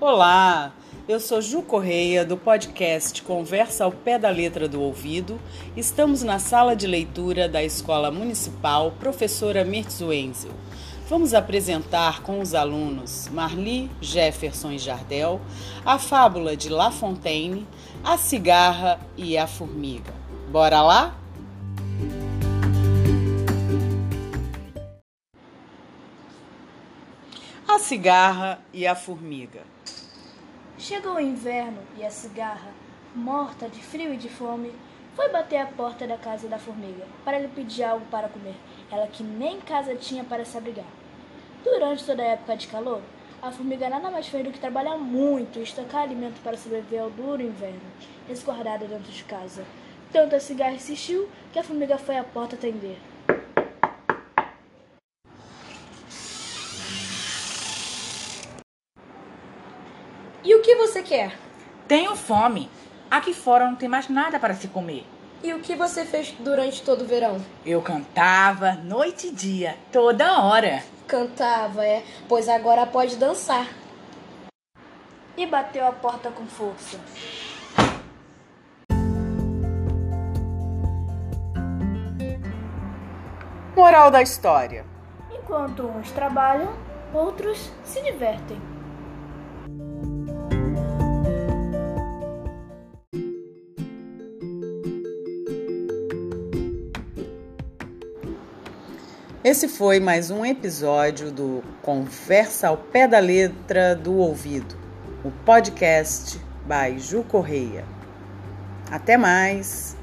Olá, eu sou Ju Correia do podcast Conversa ao Pé da Letra do Ouvido. Estamos na sala de leitura da Escola Municipal Professora Mirtz Wenzel. Vamos apresentar com os alunos Marli Jefferson e Jardel a fábula de La Fontaine, a cigarra e a formiga. Bora lá? A cigarra e a formiga. Chegou o inverno e a cigarra, morta de frio e de fome, foi bater à porta da casa da formiga para lhe pedir algo para comer, ela que nem casa tinha para se abrigar. Durante toda a época de calor, a formiga nada mais fez do que trabalhar muito e estocar alimento para sobreviver ao duro inverno, resguardada dentro de casa. Tanto a cigarra insistiu que a formiga foi à porta atender. E o que você quer? Tenho fome. Aqui fora não tem mais nada para se comer. E o que você fez durante todo o verão? Eu cantava noite e dia, toda hora. Cantava, é, pois agora pode dançar. E bateu a porta com força. Moral da história: Enquanto uns trabalham, outros se divertem. Esse foi mais um episódio do Conversa ao Pé da Letra do Ouvido, o podcast by Ju Correia. Até mais!